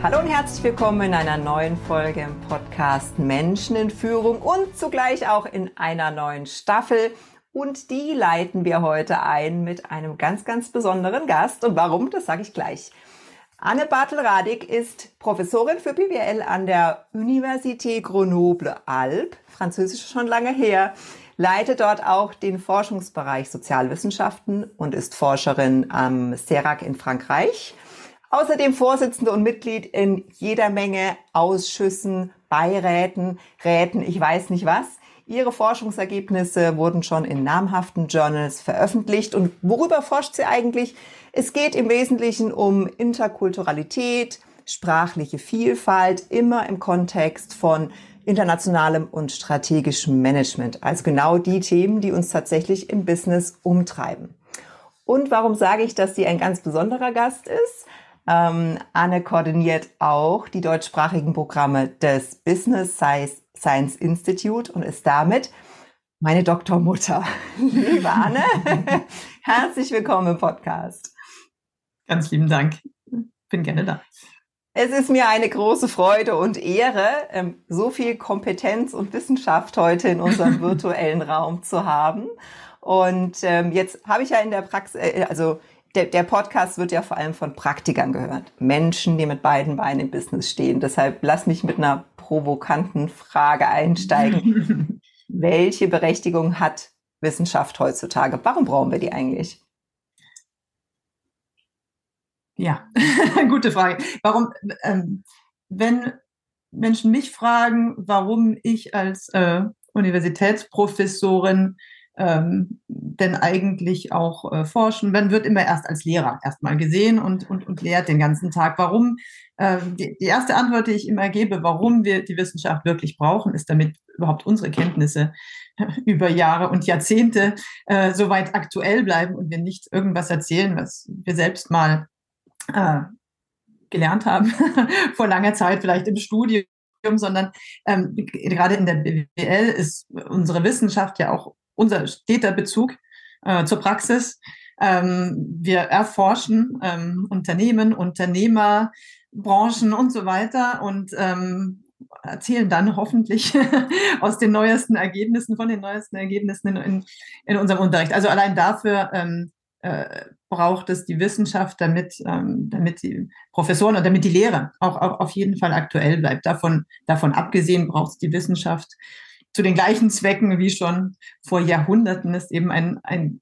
Hallo und herzlich willkommen in einer neuen Folge im Podcast Menschen in Führung und zugleich auch in einer neuen Staffel. Und die leiten wir heute ein mit einem ganz, ganz besonderen Gast. Und warum, das sage ich gleich. Anne Bartel-Radig ist Professorin für BWL an der Université Grenoble-Alpes, französisch schon lange her, leitet dort auch den Forschungsbereich Sozialwissenschaften und ist Forscherin am CERAC in Frankreich. Außerdem Vorsitzende und Mitglied in jeder Menge Ausschüssen, Beiräten, Räten, ich weiß nicht was. Ihre Forschungsergebnisse wurden schon in namhaften Journals veröffentlicht. Und worüber forscht sie eigentlich? Es geht im Wesentlichen um Interkulturalität, sprachliche Vielfalt, immer im Kontext von internationalem und strategischem Management. Also genau die Themen, die uns tatsächlich im Business umtreiben. Und warum sage ich, dass sie ein ganz besonderer Gast ist? Ähm, Anne koordiniert auch die deutschsprachigen Programme des Business Science Institute und ist damit meine Doktormutter. Liebe Anne, herzlich willkommen im Podcast. Ganz lieben Dank. Bin gerne da. Es ist mir eine große Freude und Ehre, ähm, so viel Kompetenz und Wissenschaft heute in unserem virtuellen Raum zu haben. Und ähm, jetzt habe ich ja in der Praxis, äh, also der, der Podcast wird ja vor allem von Praktikern gehört. Menschen, die mit beiden Beinen im Business stehen. Deshalb lass mich mit einer provokanten Frage einsteigen. Welche Berechtigung hat Wissenschaft heutzutage? Warum brauchen wir die eigentlich? Ja, gute Frage. Warum, ähm, wenn Menschen mich fragen, warum ich als äh, Universitätsprofessorin ähm, denn eigentlich auch äh, forschen? Man wird immer erst als Lehrer erstmal gesehen und, und, und lehrt den ganzen Tag. Warum? Äh, die, die erste Antwort, die ich immer gebe, warum wir die Wissenschaft wirklich brauchen, ist, damit überhaupt unsere Kenntnisse über Jahre und Jahrzehnte äh, soweit aktuell bleiben und wir nicht irgendwas erzählen, was wir selbst mal äh, gelernt haben vor langer Zeit, vielleicht im Studium sondern ähm, gerade in der BWL ist unsere Wissenschaft ja auch unser steter Bezug äh, zur Praxis. Ähm, wir erforschen ähm, Unternehmen, Unternehmer, Branchen und so weiter und ähm, erzählen dann hoffentlich aus den neuesten Ergebnissen, von den neuesten Ergebnissen in, in, in unserem Unterricht. Also allein dafür ähm, äh, braucht es die Wissenschaft, damit, ähm, damit die Professoren und damit die Lehre auch, auch auf jeden Fall aktuell bleibt. Davon, davon abgesehen braucht es die Wissenschaft zu den gleichen Zwecken wie schon vor Jahrhunderten ist eben ein, ein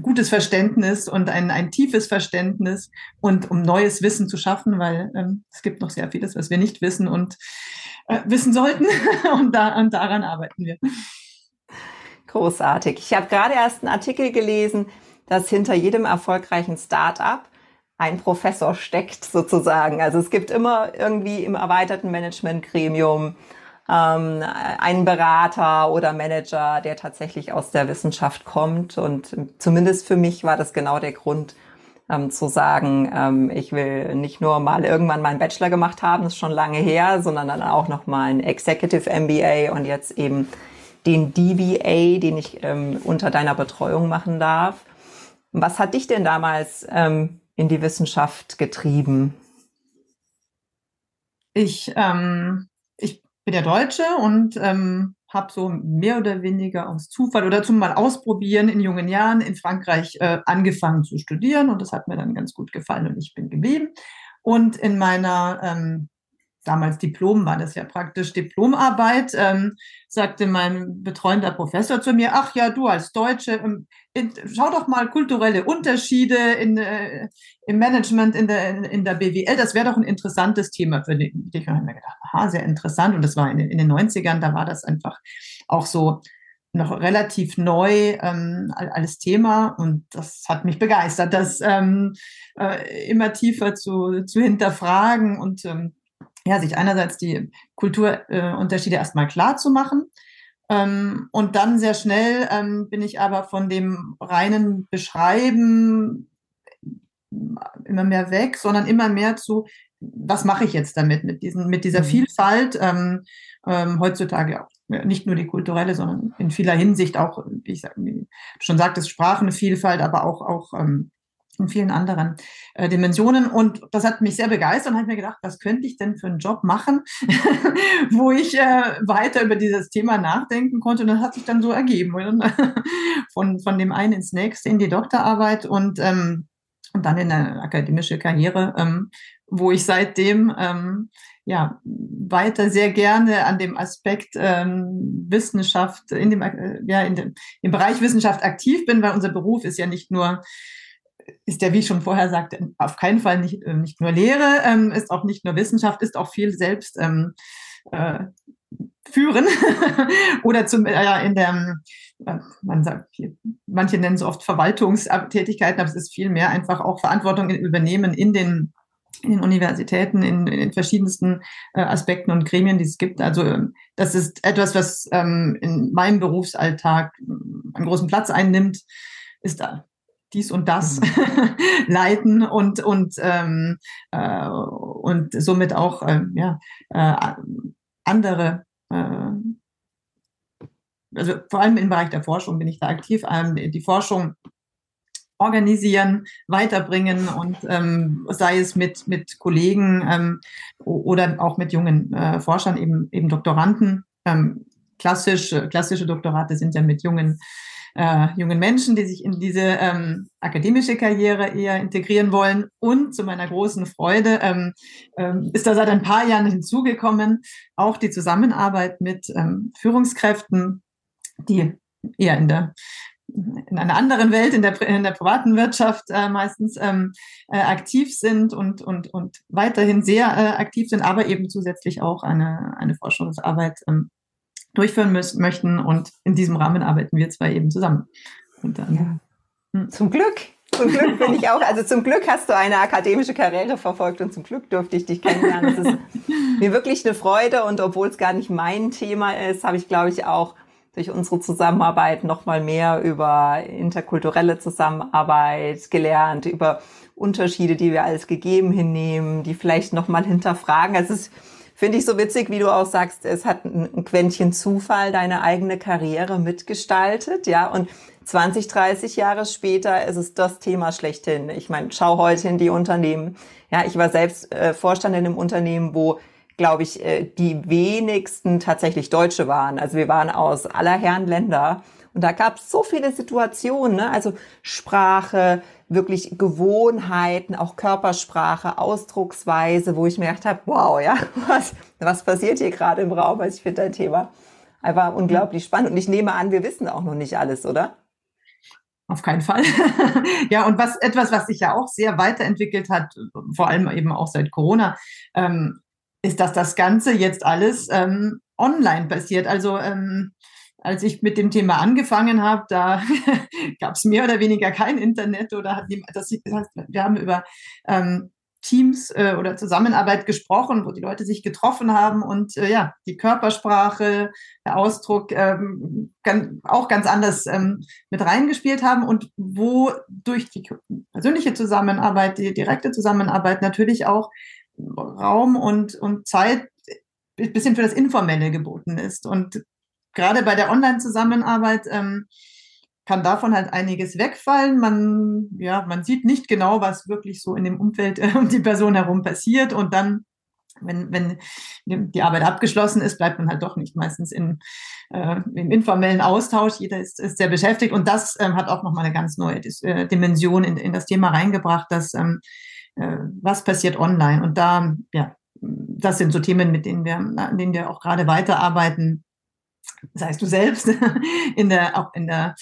gutes Verständnis und ein, ein tiefes Verständnis und um neues Wissen zu schaffen, weil ähm, es gibt noch sehr vieles, was wir nicht wissen und äh, wissen sollten und, da, und daran arbeiten wir. Großartig. Ich habe gerade erst einen Artikel gelesen, dass hinter jedem erfolgreichen Start-up ein Professor steckt sozusagen. Also es gibt immer irgendwie im erweiterten Managementgremium ähm, einen Berater oder Manager, der tatsächlich aus der Wissenschaft kommt. Und zumindest für mich war das genau der Grund, ähm, zu sagen, ähm, ich will nicht nur mal irgendwann meinen Bachelor gemacht haben, das ist schon lange her, sondern dann auch noch mal ein Executive MBA und jetzt eben den DBA, den ich ähm, unter deiner Betreuung machen darf. Was hat dich denn damals ähm, in die Wissenschaft getrieben? Ich, ähm, bin ja Deutsche und ähm, habe so mehr oder weniger aus Zufall oder zum mal ausprobieren in jungen Jahren in Frankreich äh, angefangen zu studieren und das hat mir dann ganz gut gefallen und ich bin geblieben. Und in meiner ähm, damals Diplom war das ja praktisch Diplomarbeit, ähm, sagte mein betreuender Professor zu mir, ach ja, du als Deutsche, ähm, in, schau doch mal kulturelle Unterschiede in, äh, im Management in der, in der BWL, das wäre doch ein interessantes Thema für dich. Ich habe mir gedacht, aha, sehr interessant. Und das war in, in den 90ern, da war das einfach auch so noch relativ neu ähm, als Thema und das hat mich begeistert, das ähm, äh, immer tiefer zu, zu hinterfragen und ähm, ja, sich einerseits die Kulturunterschiede äh, erstmal klar zu machen. Ähm, und dann sehr schnell ähm, bin ich aber von dem reinen Beschreiben immer mehr weg, sondern immer mehr zu, was mache ich jetzt damit, mit, diesen, mit dieser mhm. Vielfalt, ähm, ähm, heutzutage auch nicht nur die kulturelle, sondern in vieler Hinsicht auch, wie ich schon sagtest, Sprachenvielfalt, aber auch, auch ähm, in vielen anderen äh, Dimensionen. Und das hat mich sehr begeistert und habe mir gedacht, was könnte ich denn für einen Job machen, wo ich äh, weiter über dieses Thema nachdenken konnte. Und das hat sich dann so ergeben. von, von dem einen ins nächste in die Doktorarbeit und, ähm, und dann in eine akademische Karriere, ähm, wo ich seitdem ähm, ja weiter sehr gerne an dem Aspekt ähm, Wissenschaft in dem äh, ja in dem im Bereich Wissenschaft aktiv bin, weil unser Beruf ist ja nicht nur ist ja, wie ich schon vorher sagte, auf keinen Fall nicht, äh, nicht nur Lehre, ähm, ist auch nicht nur Wissenschaft, ist auch viel selbst ähm, äh, führen oder zum äh, in der äh, man sagt manche nennen es oft Verwaltungstätigkeiten, aber es ist viel mehr einfach auch Verantwortung übernehmen in den in den Universitäten, in, in den verschiedensten äh, Aspekten und Gremien, die es gibt. Also ähm, das ist etwas, was ähm, in meinem Berufsalltag einen großen Platz einnimmt, ist da dies und das mhm. leiten und und ähm, äh, und somit auch äh, ja äh, andere äh, also vor allem im Bereich der Forschung bin ich da aktiv ähm, die Forschung organisieren, weiterbringen und ähm, sei es mit mit Kollegen ähm, oder auch mit jungen äh, Forschern eben eben Doktoranden ähm, klassisch klassische Doktorate sind ja mit jungen äh, jungen Menschen, die sich in diese ähm, akademische Karriere eher integrieren wollen. Und zu meiner großen Freude ähm, ähm, ist da seit ein paar Jahren hinzugekommen auch die Zusammenarbeit mit ähm, Führungskräften, die eher in der in einer anderen Welt, in der, in der privaten Wirtschaft äh, meistens ähm, äh, aktiv sind und, und, und weiterhin sehr äh, aktiv sind, aber eben zusätzlich auch eine, eine Forschungsarbeit ähm, durchführen müssen, möchten. Und in diesem Rahmen arbeiten wir zwei eben zusammen. Und dann, ja. hm. Zum Glück. Zum Glück bin ich auch, also zum Glück hast du eine akademische Karriere verfolgt und zum Glück durfte ich dich kennenlernen. Es ist mir wirklich eine Freude und obwohl es gar nicht mein Thema ist, habe ich, glaube ich, auch durch unsere Zusammenarbeit noch mal mehr über interkulturelle Zusammenarbeit gelernt, über Unterschiede, die wir als gegeben hinnehmen, die vielleicht noch mal hinterfragen. Also es ist Finde ich so witzig, wie du auch sagst, es hat ein Quäntchen Zufall deine eigene Karriere mitgestaltet, ja, und 20, 30 Jahre später ist es das Thema schlechthin. Ich meine, schau heute in die Unternehmen. Ja, ich war selbst äh, Vorstand in einem Unternehmen, wo glaube ich, äh, die wenigsten tatsächlich Deutsche waren. Also wir waren aus aller Herren Länder. Und da gab es so viele Situationen, ne? also Sprache, wirklich Gewohnheiten, auch Körpersprache, Ausdrucksweise, wo ich mir gedacht habe, wow, ja, was, was passiert hier gerade im Raum? Also ich finde dein Thema einfach unglaublich spannend. Und ich nehme an, wir wissen auch noch nicht alles, oder? Auf keinen Fall. ja, und was etwas, was sich ja auch sehr weiterentwickelt hat, vor allem eben auch seit Corona, ähm, ist, dass das Ganze jetzt alles ähm, online passiert. Also ähm, als ich mit dem Thema angefangen habe, da gab es mehr oder weniger kein Internet oder hat das, das heißt, wir haben über ähm, Teams äh, oder Zusammenarbeit gesprochen, wo die Leute sich getroffen haben und äh, ja, die Körpersprache, der Ausdruck ähm, ganz, auch ganz anders ähm, mit reingespielt haben und wo durch die persönliche Zusammenarbeit, die direkte Zusammenarbeit natürlich auch Raum und, und Zeit ein bisschen für das Informelle geboten ist. Und gerade bei der Online-Zusammenarbeit ähm, kann davon halt einiges wegfallen. Man, ja, man sieht nicht genau, was wirklich so in dem Umfeld äh, um die Person herum passiert. Und dann, wenn, wenn die Arbeit abgeschlossen ist, bleibt man halt doch nicht meistens in, äh, im informellen Austausch. Jeder ist, ist sehr beschäftigt. Und das ähm, hat auch nochmal eine ganz neue Dis äh, Dimension in, in das Thema reingebracht, dass ähm, äh, was passiert online. Und da, ja, das sind so Themen, mit denen wir, an denen wir auch gerade weiterarbeiten das heißt du selbst, in der, auch in der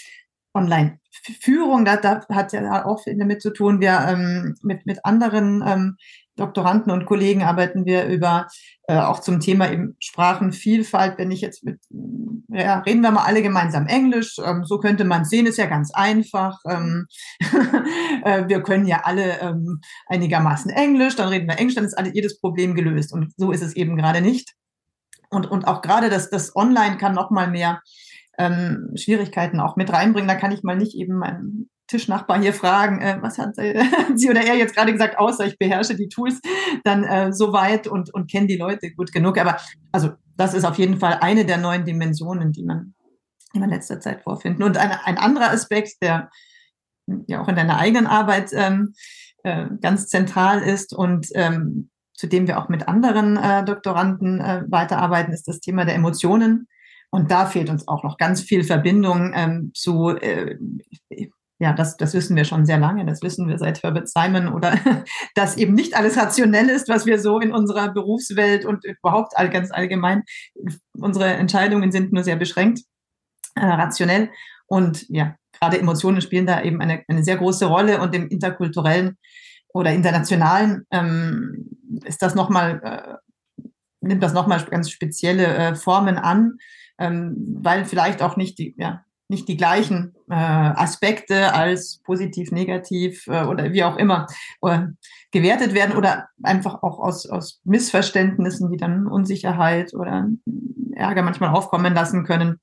Online-Führung, da, da hat ja auch viel damit zu tun, wir ähm, mit, mit anderen ähm, Doktoranden und Kollegen arbeiten wir über äh, auch zum Thema eben Sprachenvielfalt. Wenn ich jetzt mit, ja, reden wir mal alle gemeinsam Englisch. Ähm, so könnte man sehen, ist ja ganz einfach. Ähm, äh, wir können ja alle ähm, einigermaßen Englisch, dann reden wir Englisch, dann ist alle, jedes Problem gelöst. Und so ist es eben gerade nicht. Und, und auch gerade das, das Online kann noch mal mehr ähm, Schwierigkeiten auch mit reinbringen. Da kann ich mal nicht eben meinen Tischnachbar hier fragen, äh, was hat äh, sie oder er jetzt gerade gesagt, außer ich beherrsche die Tools dann äh, so weit und, und kenne die Leute gut genug. Aber also das ist auf jeden Fall eine der neuen Dimensionen, die man, in letzter Zeit vorfinden. Und ein, ein anderer Aspekt, der ja auch in deiner eigenen Arbeit ähm, äh, ganz zentral ist und ähm, zu dem wir auch mit anderen äh, Doktoranden äh, weiterarbeiten, ist das Thema der Emotionen. Und da fehlt uns auch noch ganz viel Verbindung ähm, zu, äh, ja, das, das wissen wir schon sehr lange, das wissen wir seit Herbert Simon oder dass eben nicht alles rationell ist, was wir so in unserer Berufswelt und überhaupt all, ganz allgemein, unsere Entscheidungen sind nur sehr beschränkt äh, rationell. Und ja, gerade Emotionen spielen da eben eine, eine sehr große Rolle und im interkulturellen oder internationalen ähm, ist das nochmal, äh, nimmt das nochmal ganz spezielle äh, Formen an ähm, weil vielleicht auch nicht die, ja, nicht die gleichen äh, Aspekte als positiv, negativ äh, oder wie auch immer äh, gewertet werden oder einfach auch aus, aus Missverständnissen, die dann Unsicherheit oder Ärger manchmal aufkommen lassen können.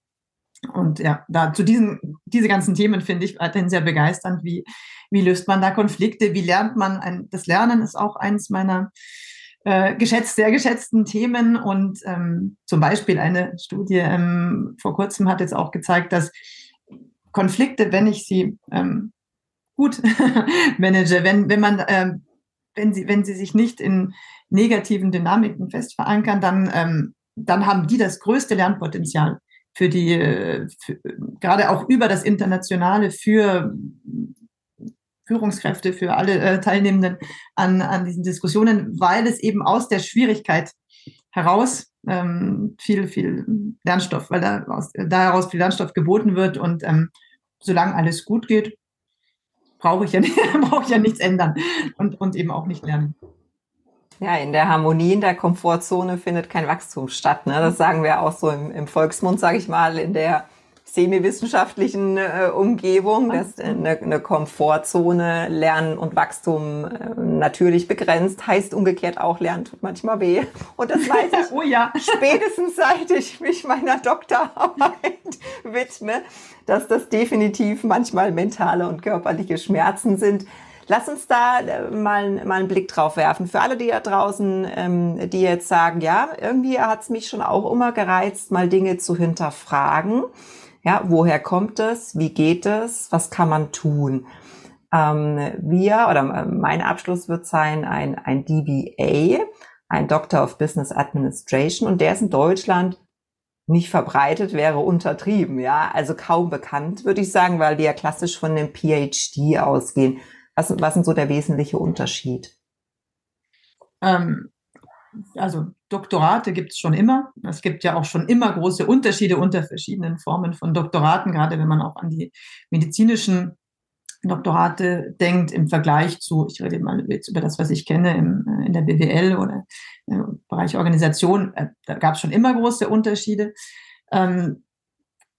Und ja, da zu diesen, diese ganzen Themen finde ich weiterhin sehr begeisternd. Wie, wie löst man da Konflikte? Wie lernt man ein, das Lernen ist auch eins meiner äh, geschätzt, sehr geschätzten Themen. Und ähm, zum Beispiel eine Studie ähm, vor kurzem hat jetzt auch gezeigt, dass Konflikte, wenn ich sie ähm, gut manage, wenn, wenn man, ähm, wenn sie, wenn sie sich nicht in negativen Dynamiken fest verankern, dann, ähm, dann haben die das größte Lernpotenzial für die, für, gerade auch über das Internationale für Führungskräfte, für alle äh, Teilnehmenden an, an diesen Diskussionen, weil es eben aus der Schwierigkeit heraus ähm, viel, viel Lernstoff, weil da aus, daraus viel Lernstoff geboten wird und ähm, solange alles gut geht, brauche ich ja brauche ich ja nichts ändern und, und eben auch nicht lernen. Ja, in der Harmonie, in der Komfortzone findet kein Wachstum statt. Ne? Das sagen wir auch so im, im Volksmund, sage ich mal, in der semi-wissenschaftlichen äh, Umgebung, dass eine, eine Komfortzone Lernen und Wachstum äh, natürlich begrenzt, heißt umgekehrt auch Lernen tut manchmal weh. Und das weiß ich oh ja. spätestens seit ich mich meiner Doktorarbeit widme, dass das definitiv manchmal mentale und körperliche Schmerzen sind. Lass uns da äh, mal, mal einen Blick drauf werfen. Für alle, die da draußen, ähm, die jetzt sagen, ja, irgendwie hat es mich schon auch immer gereizt, mal Dinge zu hinterfragen. Ja, woher kommt es? Wie geht es? Was kann man tun? Ähm, wir oder mein Abschluss wird sein ein, ein DBA, ein Doctor of Business Administration und der ist in Deutschland nicht verbreitet, wäre untertrieben, ja, also kaum bekannt, würde ich sagen, weil die ja klassisch von dem PhD ausgehen. Was, was ist so der wesentliche Unterschied? Ähm, also Doktorate gibt es schon immer. Es gibt ja auch schon immer große Unterschiede unter verschiedenen Formen von Doktoraten, gerade wenn man auch an die medizinischen Doktorate denkt im Vergleich zu, ich rede mal jetzt über das, was ich kenne im, äh, in der BWL oder im Bereich Organisation, äh, da gab es schon immer große Unterschiede. Ähm,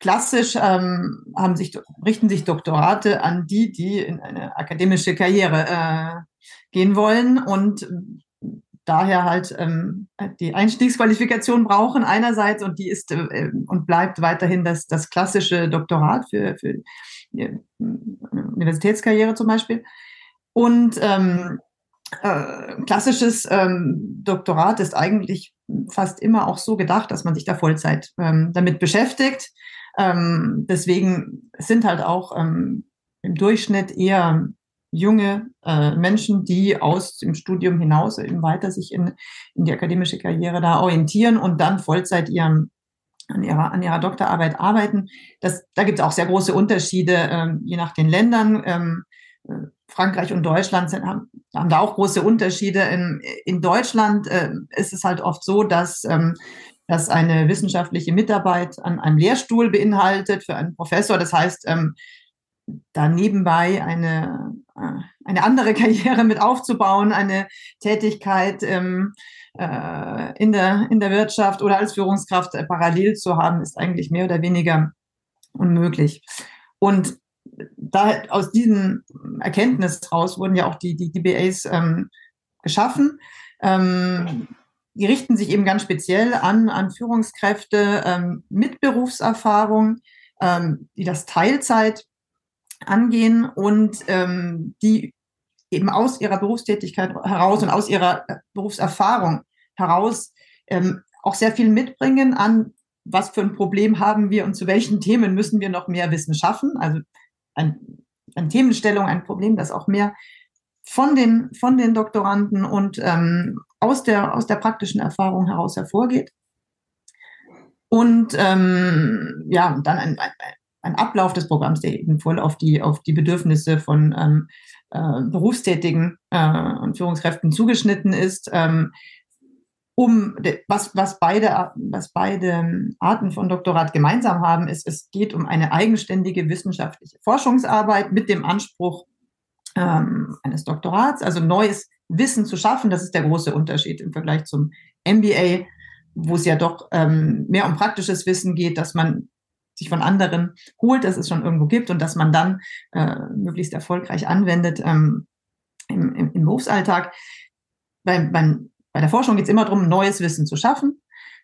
klassisch ähm, haben sich, richten sich Doktorate an die, die in eine akademische Karriere äh, gehen wollen und daher halt ähm, die Einstiegsqualifikation brauchen einerseits und die ist äh, und bleibt weiterhin das, das klassische Doktorat für, für die Universitätskarriere zum Beispiel. Und ähm, äh, klassisches ähm, Doktorat ist eigentlich fast immer auch so gedacht, dass man sich da Vollzeit ähm, damit beschäftigt. Ähm, deswegen sind halt auch ähm, im Durchschnitt eher junge äh, Menschen, die aus dem Studium hinaus eben weiter sich in, in die akademische Karriere da orientieren und dann Vollzeit ihren an ihrer, an ihrer Doktorarbeit arbeiten. Das, da gibt es auch sehr große Unterschiede, ähm, je nach den Ländern. Ähm, äh, Frankreich und Deutschland sind, haben, haben da auch große Unterschiede. In, in Deutschland äh, ist es halt oft so, dass, ähm, dass eine wissenschaftliche Mitarbeit an einem Lehrstuhl beinhaltet für einen Professor. Das heißt, ähm, da nebenbei eine, eine andere Karriere mit aufzubauen, eine Tätigkeit ähm, äh, in, der, in der Wirtschaft oder als Führungskraft äh, parallel zu haben, ist eigentlich mehr oder weniger unmöglich. Und da aus diesem Erkenntnis raus wurden ja auch die, die DBAs ähm, geschaffen. Ähm, die richten sich eben ganz speziell an, an Führungskräfte ähm, mit Berufserfahrung, ähm, die das Teilzeit angehen und ähm, die eben aus ihrer Berufstätigkeit heraus und aus ihrer Berufserfahrung heraus ähm, auch sehr viel mitbringen an, was für ein Problem haben wir und zu welchen Themen müssen wir noch mehr Wissen schaffen. Also ein, eine Themenstellung, ein Problem, das auch mehr von den, von den Doktoranden und ähm, aus, der, aus der praktischen Erfahrung heraus hervorgeht. Und ähm, ja, dann ein, ein, Ablauf des Programms, der eben voll auf die, auf die Bedürfnisse von ähm, äh, Berufstätigen äh, und Führungskräften zugeschnitten ist. Ähm, um was, was beide, was beide Arten von Doktorat gemeinsam haben, ist, es geht um eine eigenständige wissenschaftliche Forschungsarbeit mit dem Anspruch ähm, eines Doktorats, also neues Wissen zu schaffen. Das ist der große Unterschied im Vergleich zum MBA, wo es ja doch ähm, mehr um praktisches Wissen geht, dass man sich von anderen holt, dass es schon irgendwo gibt und dass man dann äh, möglichst erfolgreich anwendet ähm, im, im, im Berufsalltag. Beim, beim, bei der Forschung geht es immer darum, neues Wissen zu schaffen.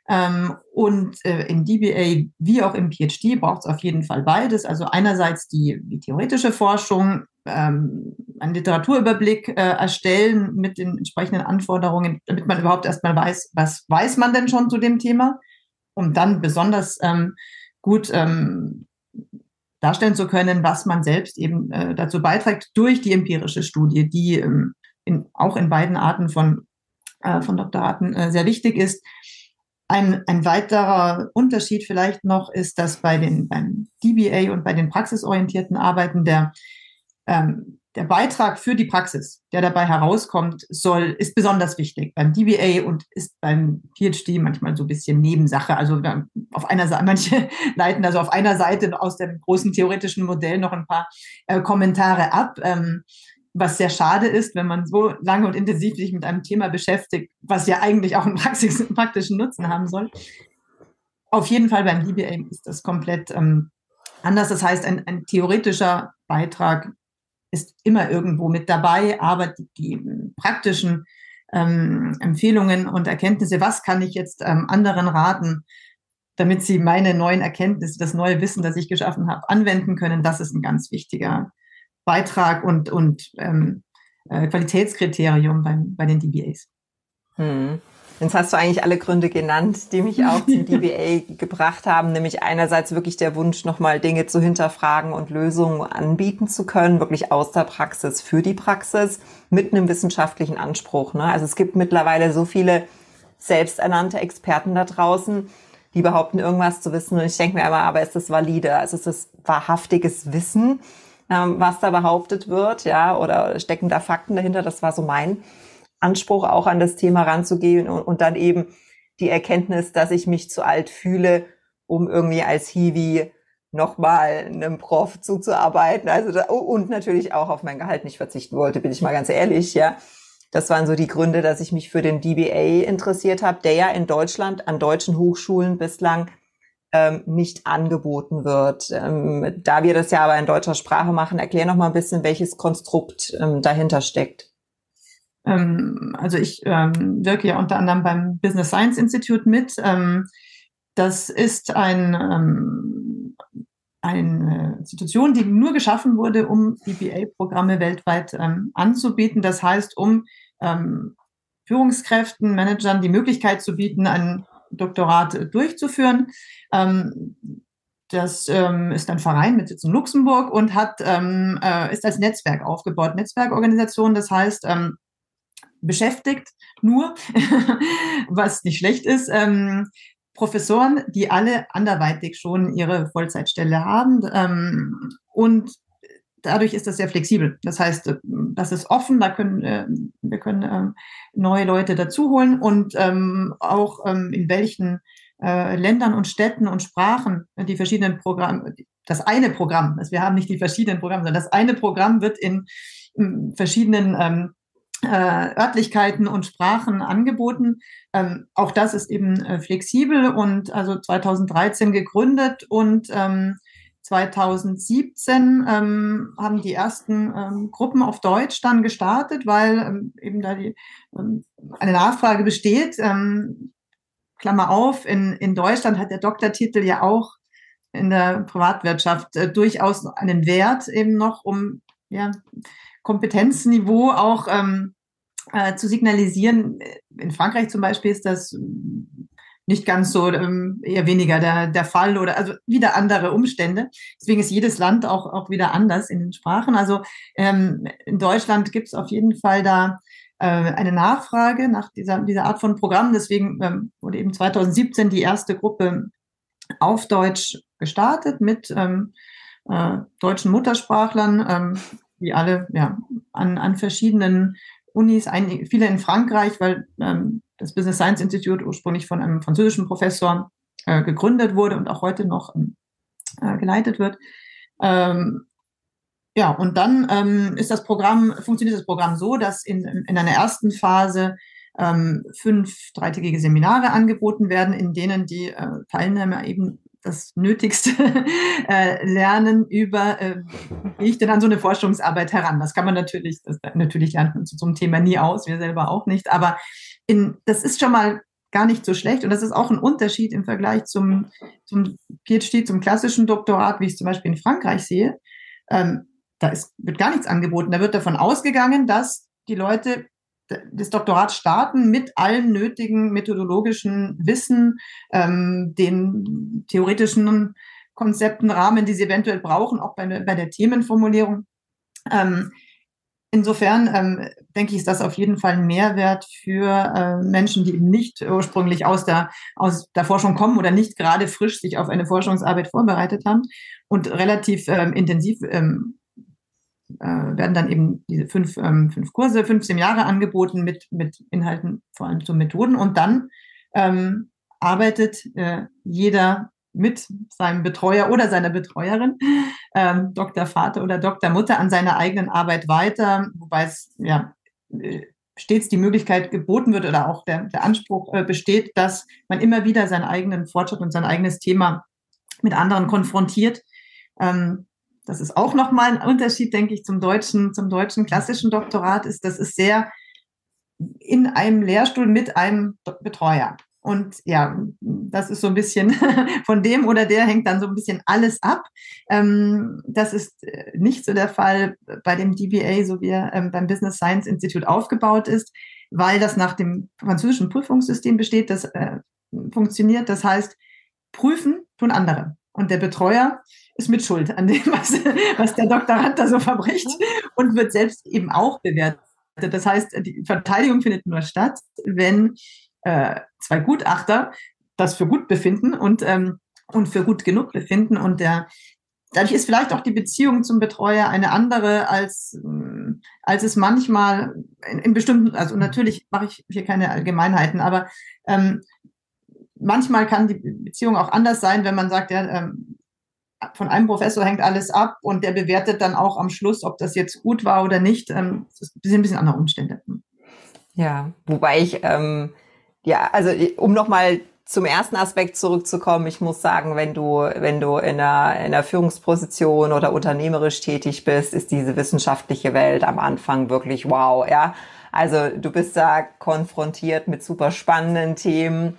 Ähm, und äh, im DBA wie auch im PhD braucht es auf jeden Fall beides. Also einerseits die, die theoretische Forschung, ähm, einen Literaturüberblick äh, erstellen mit den entsprechenden Anforderungen, damit man überhaupt erstmal weiß, was weiß man denn schon zu dem Thema, um dann besonders ähm, gut ähm, darstellen zu können, was man selbst eben äh, dazu beiträgt durch die empirische Studie, die ähm, in, auch in beiden Arten von, äh, von Doktoraten äh, sehr wichtig ist. Ein, ein weiterer Unterschied vielleicht noch ist, dass bei den beim DBA und bei den praxisorientierten Arbeiten der ähm, der Beitrag für die Praxis, der dabei herauskommt, soll, ist besonders wichtig beim DBA und ist beim PhD manchmal so ein bisschen Nebensache. Also auf einer Seite, manche leiten also auf einer Seite aus dem großen theoretischen Modell noch ein paar äh, Kommentare ab, ähm, was sehr schade ist, wenn man so lange und intensiv sich mit einem Thema beschäftigt, was ja eigentlich auch einen, Praxis, praktischen Nutzen haben soll. Auf jeden Fall beim DBA ist das komplett ähm, anders. Das heißt, ein, ein theoretischer Beitrag ist immer irgendwo mit dabei, aber die, die praktischen ähm, Empfehlungen und Erkenntnisse, was kann ich jetzt ähm, anderen raten, damit sie meine neuen Erkenntnisse, das neue Wissen, das ich geschaffen habe, anwenden können, das ist ein ganz wichtiger Beitrag und, und ähm, äh, Qualitätskriterium beim, bei den DBAs. Hm. Jetzt hast du eigentlich alle Gründe genannt, die mich auch zum DBA gebracht haben, nämlich einerseits wirklich der Wunsch, nochmal Dinge zu hinterfragen und Lösungen anbieten zu können, wirklich aus der Praxis für die Praxis mit einem wissenschaftlichen Anspruch. Ne? Also es gibt mittlerweile so viele selbsternannte Experten da draußen, die behaupten, irgendwas zu wissen. Und ich denke mir immer, aber ist das valide? Also ist das wahrhaftiges Wissen, ähm, was da behauptet wird, ja, oder stecken da Fakten dahinter? Das war so mein Anspruch auch an das Thema ranzugehen und, und dann eben die Erkenntnis, dass ich mich zu alt fühle, um irgendwie als Hiwi nochmal einem Prof zuzuarbeiten. Also da, und natürlich auch auf mein Gehalt nicht verzichten wollte, bin ich mal ganz ehrlich, ja. Das waren so die Gründe, dass ich mich für den DBA interessiert habe, der ja in Deutschland an deutschen Hochschulen bislang ähm, nicht angeboten wird. Ähm, da wir das ja aber in deutscher Sprache machen, erklär noch mal ein bisschen, welches Konstrukt ähm, dahinter steckt. Ähm, also ich ähm, wirke ja unter anderem beim Business Science Institute mit. Ähm, das ist ein, ähm, eine Institution, die nur geschaffen wurde, um DBA-Programme weltweit ähm, anzubieten. Das heißt, um ähm, Führungskräften, Managern die Möglichkeit zu bieten, ein Doktorat durchzuführen. Das ähm, ist ein Verein mit Sitz in Luxemburg und hat ähm, äh, ist als Netzwerk aufgebaut, Netzwerkorganisation. Das heißt, ähm, beschäftigt, nur, was nicht schlecht ist. Ähm, Professoren, die alle anderweitig schon ihre Vollzeitstelle haben. Ähm, und dadurch ist das sehr flexibel. Das heißt, das ist offen, da können äh, wir können äh, neue Leute dazuholen und ähm, auch ähm, in welchen äh, Ländern und Städten und Sprachen die verschiedenen Programme, das eine Programm, also wir haben nicht die verschiedenen Programme, sondern das eine Programm wird in verschiedenen ähm, äh, Örtlichkeiten und Sprachen angeboten. Ähm, auch das ist eben äh, flexibel und also 2013 gegründet und ähm, 2017 ähm, haben die ersten ähm, Gruppen auf Deutsch dann gestartet, weil ähm, eben da die, ähm, eine Nachfrage besteht. Ähm, Klammer auf, in, in Deutschland hat der Doktortitel ja auch in der Privatwirtschaft äh, durchaus einen Wert eben noch, um ja, Kompetenzniveau auch ähm, äh, zu signalisieren. In Frankreich zum Beispiel ist das nicht ganz so, ähm, eher weniger der, der Fall oder also wieder andere Umstände. Deswegen ist jedes Land auch, auch wieder anders in den Sprachen. Also ähm, in Deutschland gibt es auf jeden Fall da äh, eine Nachfrage nach dieser, dieser Art von Programm. Deswegen ähm, wurde eben 2017 die erste Gruppe auf Deutsch gestartet mit ähm, äh, deutschen Muttersprachlern, ähm, die alle ja, an, an verschiedenen Unis, einige, viele in Frankreich, weil ähm, das Business Science Institute ursprünglich von einem französischen Professor äh, gegründet wurde und auch heute noch ähm, äh, geleitet wird. Ähm, ja, und dann ähm, ist das Programm, funktioniert das Programm so, dass in, in einer ersten Phase ähm, fünf dreitägige Seminare angeboten werden, in denen die äh, Teilnehmer eben das Nötigste äh, lernen über, äh, wie ich denn an so eine Forschungsarbeit heran. Das kann man natürlich, das, natürlich lernt man zu so einem Thema nie aus, wir selber auch nicht, aber in, das ist schon mal gar nicht so schlecht und das ist auch ein Unterschied im Vergleich zum, zum PhD, zum klassischen Doktorat, wie ich es zum Beispiel in Frankreich sehe. Ähm, da ist, wird gar nichts angeboten. Da wird davon ausgegangen, dass die Leute das Doktorat starten mit allem nötigen methodologischen Wissen, ähm, den theoretischen Konzepten, Rahmen, die sie eventuell brauchen, auch bei, bei der Themenformulierung. Ähm, insofern ähm, denke ich, ist das auf jeden Fall ein Mehrwert für äh, Menschen, die eben nicht ursprünglich aus der, aus der Forschung kommen oder nicht gerade frisch sich auf eine Forschungsarbeit vorbereitet haben und relativ ähm, intensiv ähm, äh, werden dann eben diese fünf, ähm, fünf Kurse, 15 Jahre angeboten mit, mit Inhalten, vor allem zu Methoden. Und dann ähm, arbeitet äh, jeder mit seinem Betreuer oder seiner Betreuerin, ähm, Dr. Vater oder Dr. Mutter, an seiner eigenen Arbeit weiter, wobei es ja äh, stets die Möglichkeit geboten wird oder auch der, der Anspruch äh, besteht, dass man immer wieder seinen eigenen Fortschritt und sein eigenes Thema mit anderen konfrontiert. Ähm, das ist auch nochmal ein Unterschied, denke ich, zum deutschen, zum deutschen klassischen Doktorat, ist, das ist sehr in einem Lehrstuhl mit einem Betreuer. Und ja, das ist so ein bisschen von dem oder der hängt dann so ein bisschen alles ab. Ähm, das ist äh, nicht so der Fall bei dem DBA, so wie er ähm, beim Business Science Institute aufgebaut ist, weil das nach dem französischen Prüfungssystem besteht, das äh, funktioniert. Das heißt, prüfen tun andere. Und der Betreuer ist mit Schuld an dem, was, was der Doktorand da so verbricht und wird selbst eben auch bewertet. Das heißt, die Verteidigung findet nur statt, wenn äh, zwei Gutachter das für gut befinden und, ähm, und für gut genug befinden und der Dadurch ist vielleicht auch die Beziehung zum Betreuer eine andere, als, als es manchmal in, in bestimmten, also natürlich mache ich hier keine Allgemeinheiten, aber ähm, manchmal kann die Beziehung auch anders sein, wenn man sagt, ja, ähm, von einem Professor hängt alles ab und der bewertet dann auch am Schluss, ob das jetzt gut war oder nicht. Ähm, das sind ein bisschen andere Umstände. Ja, wobei ich, ähm, ja, also um nochmal zum ersten Aspekt zurückzukommen, ich muss sagen, wenn du, wenn du in einer, in einer Führungsposition oder unternehmerisch tätig bist, ist diese wissenschaftliche Welt am Anfang wirklich wow, ja. Also du bist da konfrontiert mit super spannenden Themen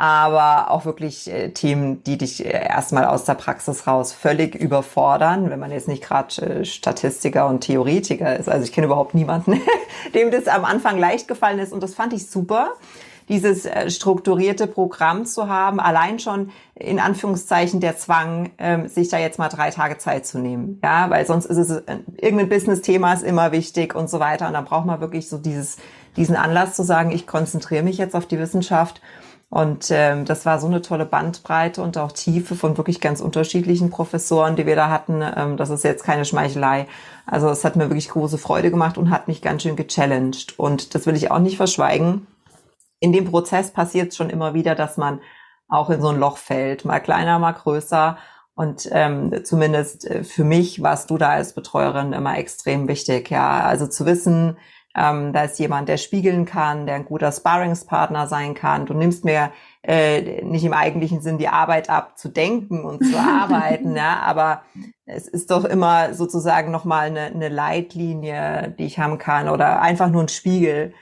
aber auch wirklich äh, Themen, die dich äh, erstmal aus der Praxis raus völlig überfordern, wenn man jetzt nicht gerade äh, Statistiker und Theoretiker ist. Also ich kenne überhaupt niemanden, dem das am Anfang leicht gefallen ist und das fand ich super dieses äh, strukturierte Programm zu haben, allein schon in Anführungszeichen der Zwang, ähm, sich da jetzt mal drei Tage Zeit zu nehmen. Ja, weil sonst ist es, äh, irgendein Business-Thema ist immer wichtig und so weiter. Und dann braucht man wirklich so dieses, diesen Anlass zu sagen, ich konzentriere mich jetzt auf die Wissenschaft und ähm, das war so eine tolle Bandbreite und auch Tiefe von wirklich ganz unterschiedlichen Professoren, die wir da hatten. Ähm, das ist jetzt keine Schmeichelei. Also es hat mir wirklich große Freude gemacht und hat mich ganz schön gechallenged. Und das will ich auch nicht verschweigen. In dem Prozess passiert es schon immer wieder, dass man auch in so ein Loch fällt, mal kleiner, mal größer. Und ähm, zumindest äh, für mich warst du da als Betreuerin immer extrem wichtig, ja. Also zu wissen, ähm, da ist jemand, der spiegeln kann, der ein guter Sparringspartner sein kann. Du nimmst mir äh, nicht im eigentlichen Sinn die Arbeit ab, zu denken und zu arbeiten, ja, aber es ist doch immer sozusagen nochmal eine, eine Leitlinie, die ich haben kann oder einfach nur ein Spiegel.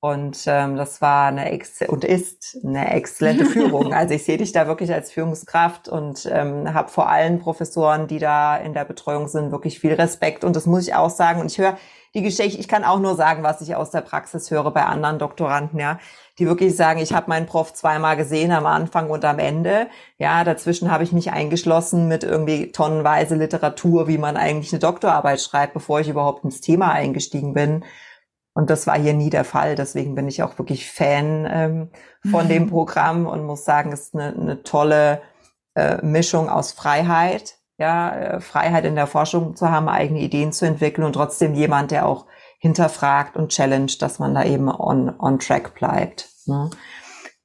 Und ähm, das war eine Ex und ist eine exzellente Führung. Also ich sehe dich da wirklich als Führungskraft und ähm, habe vor allen Professoren, die da in der Betreuung sind, wirklich viel Respekt. Und das muss ich auch sagen. Und ich höre die Geschichte, ich kann auch nur sagen, was ich aus der Praxis höre bei anderen Doktoranden, ja, die wirklich sagen, ich habe meinen Prof zweimal gesehen, am Anfang und am Ende. Ja, dazwischen habe ich mich eingeschlossen mit irgendwie tonnenweise Literatur, wie man eigentlich eine Doktorarbeit schreibt, bevor ich überhaupt ins Thema eingestiegen bin. Und das war hier nie der Fall. Deswegen bin ich auch wirklich Fan ähm, von mhm. dem Programm und muss sagen, es ist eine, eine tolle äh, Mischung aus Freiheit, ja, äh, Freiheit in der Forschung zu haben, eigene Ideen zu entwickeln und trotzdem jemand, der auch hinterfragt und challenged, dass man da eben on, on track bleibt. Ne?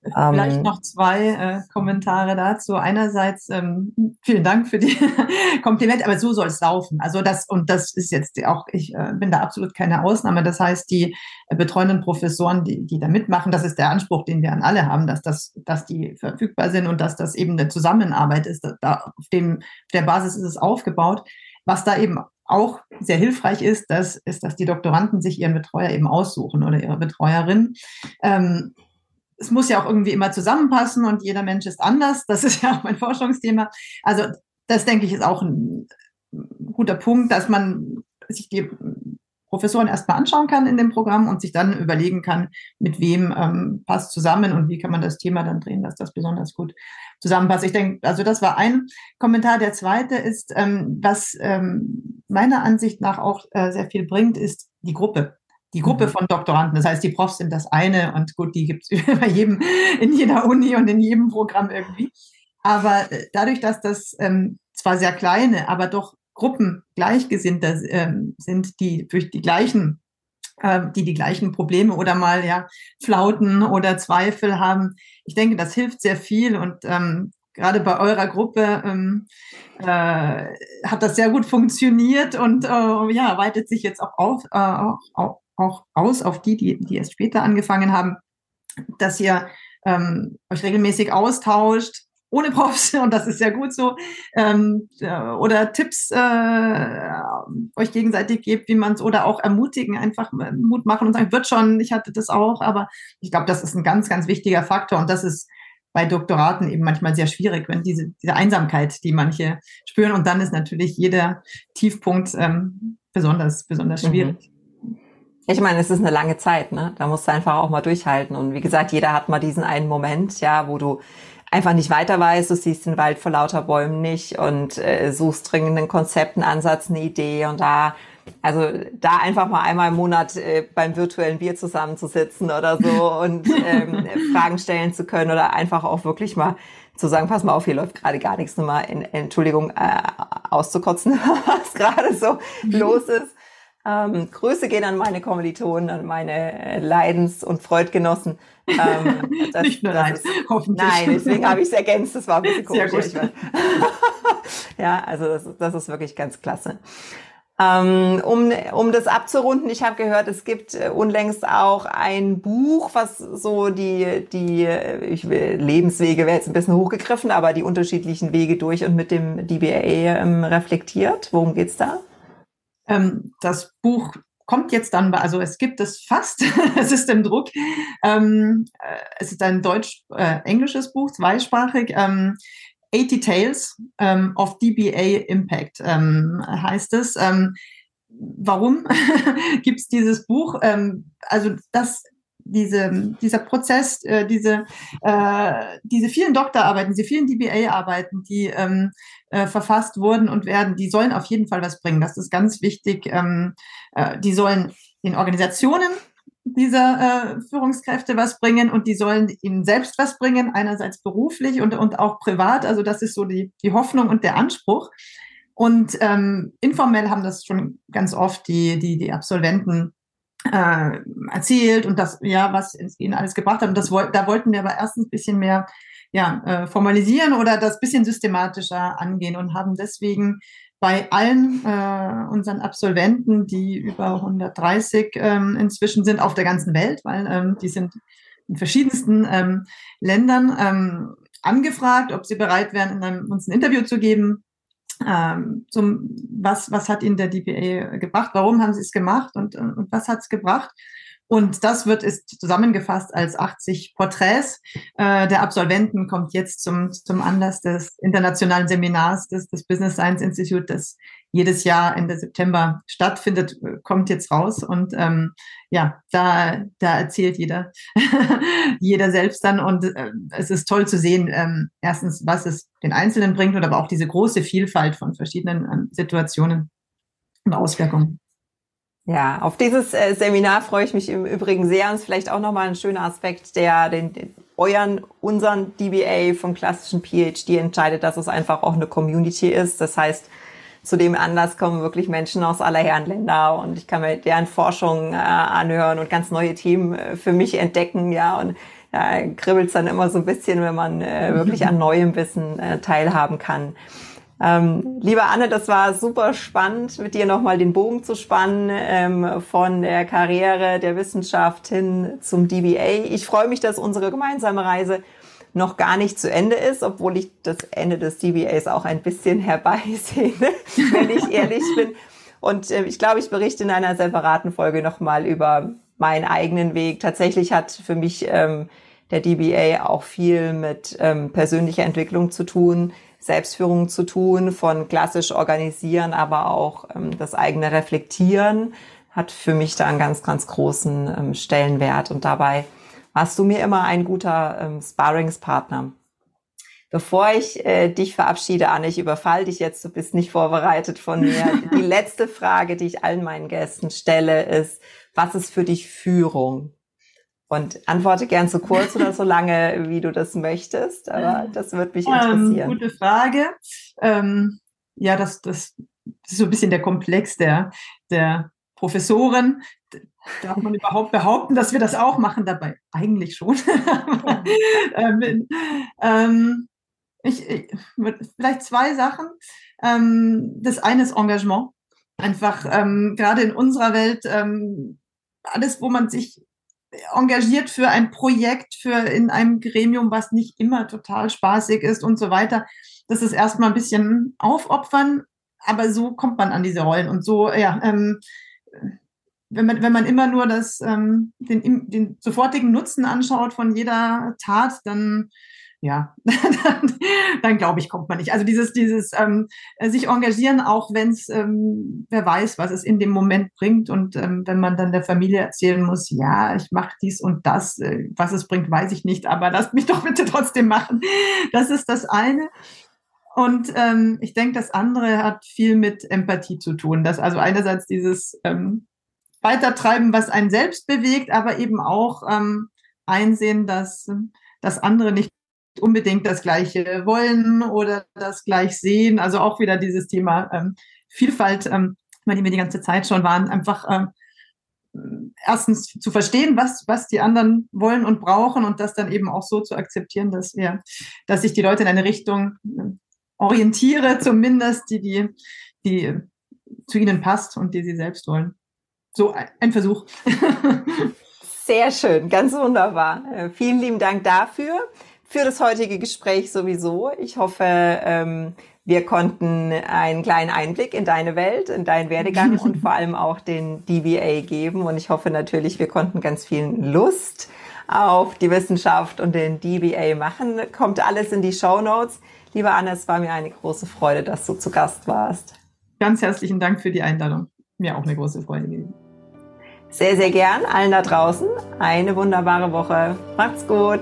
Vielleicht ähm, noch zwei äh, Kommentare dazu. Einerseits ähm, vielen Dank für die Komplimente, aber so soll es laufen. Also das und das ist jetzt auch, ich äh, bin da absolut keine Ausnahme. Das heißt, die äh, betreuenden Professoren, die, die da mitmachen, das ist der Anspruch, den wir an alle haben, dass das, dass die verfügbar sind und dass das eben eine Zusammenarbeit ist. Da, auf dem auf der Basis ist es aufgebaut. Was da eben auch sehr hilfreich ist, das ist, dass die Doktoranden sich ihren Betreuer eben aussuchen oder ihre Betreuerin. Ähm, es muss ja auch irgendwie immer zusammenpassen und jeder Mensch ist anders. Das ist ja auch mein Forschungsthema. Also das denke ich ist auch ein guter Punkt, dass man sich die Professoren erstmal anschauen kann in dem Programm und sich dann überlegen kann, mit wem ähm, passt zusammen und wie kann man das Thema dann drehen, dass das besonders gut zusammenpasst. Ich denke, also das war ein Kommentar. Der zweite ist, ähm, was ähm, meiner Ansicht nach auch äh, sehr viel bringt, ist die Gruppe die Gruppe mhm. von Doktoranden. Das heißt, die Profs sind das eine und gut, die gibt es bei jedem, in jeder Uni und in jedem Programm irgendwie. Aber äh, dadurch, dass das ähm, zwar sehr kleine, aber doch Gruppen gleichgesinnter ähm, sind, die durch die gleichen, äh, die die gleichen Probleme oder mal ja Flauten oder Zweifel haben. Ich denke, das hilft sehr viel und ähm, gerade bei eurer Gruppe ähm, äh, hat das sehr gut funktioniert und äh, ja weitet sich jetzt auch auf, äh, auch, auch auch aus auf die, die, die erst später angefangen haben, dass ihr ähm, euch regelmäßig austauscht, ohne Profs, und das ist sehr gut so, ähm, äh, oder Tipps äh, euch gegenseitig gebt, wie man es, oder auch ermutigen, einfach Mut machen und sagen, wird schon, ich hatte das auch, aber ich glaube, das ist ein ganz, ganz wichtiger Faktor und das ist bei Doktoraten eben manchmal sehr schwierig, wenn diese, diese Einsamkeit, die manche spüren, und dann ist natürlich jeder Tiefpunkt ähm, besonders, besonders mhm. schwierig. Mhm. Ich meine, es ist eine lange Zeit, ne? Da musst du einfach auch mal durchhalten. Und wie gesagt, jeder hat mal diesen einen Moment, ja, wo du einfach nicht weiter weißt, du siehst den Wald vor lauter Bäumen nicht und äh, suchst dringend ein Konzept, einen Ansatz, eine Idee und da, also da einfach mal einmal im Monat äh, beim virtuellen Bier zusammenzusitzen oder so und ähm, Fragen stellen zu können oder einfach auch wirklich mal zu sagen, pass mal auf, hier läuft gerade gar nichts, nur mal in, Entschuldigung, äh, auszukotzen, was gerade so los ist. Ähm, Grüße gehen an meine Kommilitonen, an meine äh, Leidens- und Freudgenossen. Ähm, das, Nicht nur hoffentlich. Nein, deswegen habe ich es ergänzt. Das war ein bisschen komisch. Sehr gut. ja, also das, das ist wirklich ganz klasse. Ähm, um, um das abzurunden, ich habe gehört, es gibt äh, unlängst auch ein Buch, was so die, die ich will, Lebenswege wäre jetzt ein bisschen hochgegriffen, aber die unterschiedlichen Wege durch und mit dem DBA ähm, reflektiert. Worum geht's da? Ähm, das Buch kommt jetzt dann, also es gibt es fast, es ist im Druck. Ähm, äh, es ist ein deutsch-englisches äh, Buch, zweisprachig. Ähm, 80 Tales ähm, of DBA Impact ähm, heißt es. Ähm, warum gibt es dieses Buch? Ähm, also das diese, dieser Prozess, äh, diese, äh, diese vielen Doktorarbeiten, diese vielen DBA-Arbeiten, die ähm, äh, verfasst wurden und werden, die sollen auf jeden Fall was bringen. Das ist ganz wichtig. Ähm, äh, die sollen den Organisationen dieser äh, Führungskräfte was bringen und die sollen ihnen selbst was bringen, einerseits beruflich und, und auch privat. Also das ist so die, die Hoffnung und der Anspruch. Und ähm, informell haben das schon ganz oft die, die, die Absolventen äh, erzählt und das, ja, was ihnen alles gebracht hat. Und das, da wollten wir aber erstens ein bisschen mehr ja, äh, formalisieren oder das bisschen systematischer angehen und haben deswegen bei allen äh, unseren Absolventen, die über 130 ähm, inzwischen sind auf der ganzen Welt, weil ähm, die sind in verschiedensten ähm, Ländern ähm, angefragt, ob sie bereit wären, in einem, uns ein Interview zu geben. Ähm, zum, was, was hat Ihnen der DPA gebracht? Warum haben Sie es gemacht und, und was hat es gebracht? Und das wird ist zusammengefasst als 80 Porträts äh, der Absolventen, kommt jetzt zum, zum Anlass des internationalen Seminars des, des Business Science Institute, das jedes Jahr Ende September stattfindet, kommt jetzt raus. Und ähm, ja, da, da erzählt jeder, jeder selbst dann. Und äh, es ist toll zu sehen, ähm, erstens, was es den Einzelnen bringt und aber auch diese große Vielfalt von verschiedenen ähm, Situationen und Auswirkungen. Ja, auf dieses äh, Seminar freue ich mich im Übrigen sehr. Und es ist vielleicht auch nochmal ein schöner Aspekt, der den, den euren, unseren DBA vom klassischen PhD entscheidet, dass es einfach auch eine Community ist. Das heißt, zu dem Anlass kommen wirklich Menschen aus aller Herren Länder und ich kann mir deren Forschung äh, anhören und ganz neue Themen äh, für mich entdecken, ja, und da kribbelt es dann immer so ein bisschen, wenn man äh, wirklich an neuem Wissen äh, teilhaben kann. Ähm, liebe Anne, das war super spannend, mit dir nochmal den Bogen zu spannen ähm, von der Karriere der Wissenschaft hin zum DBA. Ich freue mich, dass unsere gemeinsame Reise noch gar nicht zu Ende ist, obwohl ich das Ende des DBAs auch ein bisschen herbeisehne, wenn ich ehrlich bin. Und äh, ich glaube, ich berichte in einer separaten Folge nochmal über meinen eigenen Weg. Tatsächlich hat für mich ähm, der DBA auch viel mit ähm, persönlicher Entwicklung zu tun, Selbstführung zu tun, von klassisch organisieren, aber auch ähm, das eigene Reflektieren hat für mich da einen ganz, ganz großen ähm, Stellenwert. Und dabei warst du mir immer ein guter ähm, Sparringspartner. Bevor ich äh, dich verabschiede, Anne, ich überfall dich jetzt, du bist nicht vorbereitet von mir. Die letzte Frage, die ich allen meinen Gästen stelle, ist, was ist für dich Führung? Und antworte gern so kurz oder so lange, wie du das möchtest. Aber das wird mich ähm, interessieren. Ähm, gute Frage. Ähm, ja, das, das ist so ein bisschen der Komplex der, der Professoren. Darf man überhaupt behaupten, dass wir das auch machen? Dabei eigentlich schon. ähm, ähm, ich, ich, vielleicht zwei Sachen. Ähm, das eine ist Engagement. Einfach ähm, gerade in unserer Welt alles, wo man sich engagiert für ein Projekt, für in einem Gremium, was nicht immer total spaßig ist und so weiter. Das ist erstmal ein bisschen aufopfern, aber so kommt man an diese Rollen und so, ja, ähm, wenn man, wenn man immer nur das, ähm, den, den sofortigen Nutzen anschaut von jeder Tat, dann ja, dann, dann glaube ich, kommt man nicht. Also dieses, dieses ähm, sich engagieren, auch wenn es, ähm, wer weiß, was es in dem Moment bringt. Und ähm, wenn man dann der Familie erzählen muss, ja, ich mache dies und das, äh, was es bringt, weiß ich nicht, aber lasst mich doch bitte trotzdem machen. Das ist das eine. Und ähm, ich denke, das andere hat viel mit Empathie zu tun. Dass also einerseits dieses ähm, Weitertreiben, was einen selbst bewegt, aber eben auch ähm, einsehen, dass, dass andere nicht unbedingt das Gleiche wollen oder das gleich sehen. Also auch wieder dieses Thema ähm, Vielfalt, ähm, bei dem wir die ganze Zeit schon waren, einfach ähm, erstens zu verstehen, was, was die anderen wollen und brauchen und das dann eben auch so zu akzeptieren, dass wir, dass sich die Leute in eine Richtung äh, orientiere, zumindest, die, die, die zu ihnen passt und die sie selbst wollen. So ein Versuch. Sehr schön, ganz wunderbar. Äh, vielen lieben Dank dafür für das heutige Gespräch sowieso. Ich hoffe, ähm, wir konnten einen kleinen Einblick in deine Welt, in deinen Werdegang und vor allem auch den DBA geben. Und ich hoffe natürlich, wir konnten ganz viel Lust auf die Wissenschaft und den DBA machen. Kommt alles in die Show Notes. Liebe Anne, es war mir eine große Freude, dass du zu Gast warst. Ganz herzlichen Dank für die Einladung. Mir auch eine große Freude gewesen. Sehr, sehr gern allen da draußen. Eine wunderbare Woche. Macht's gut.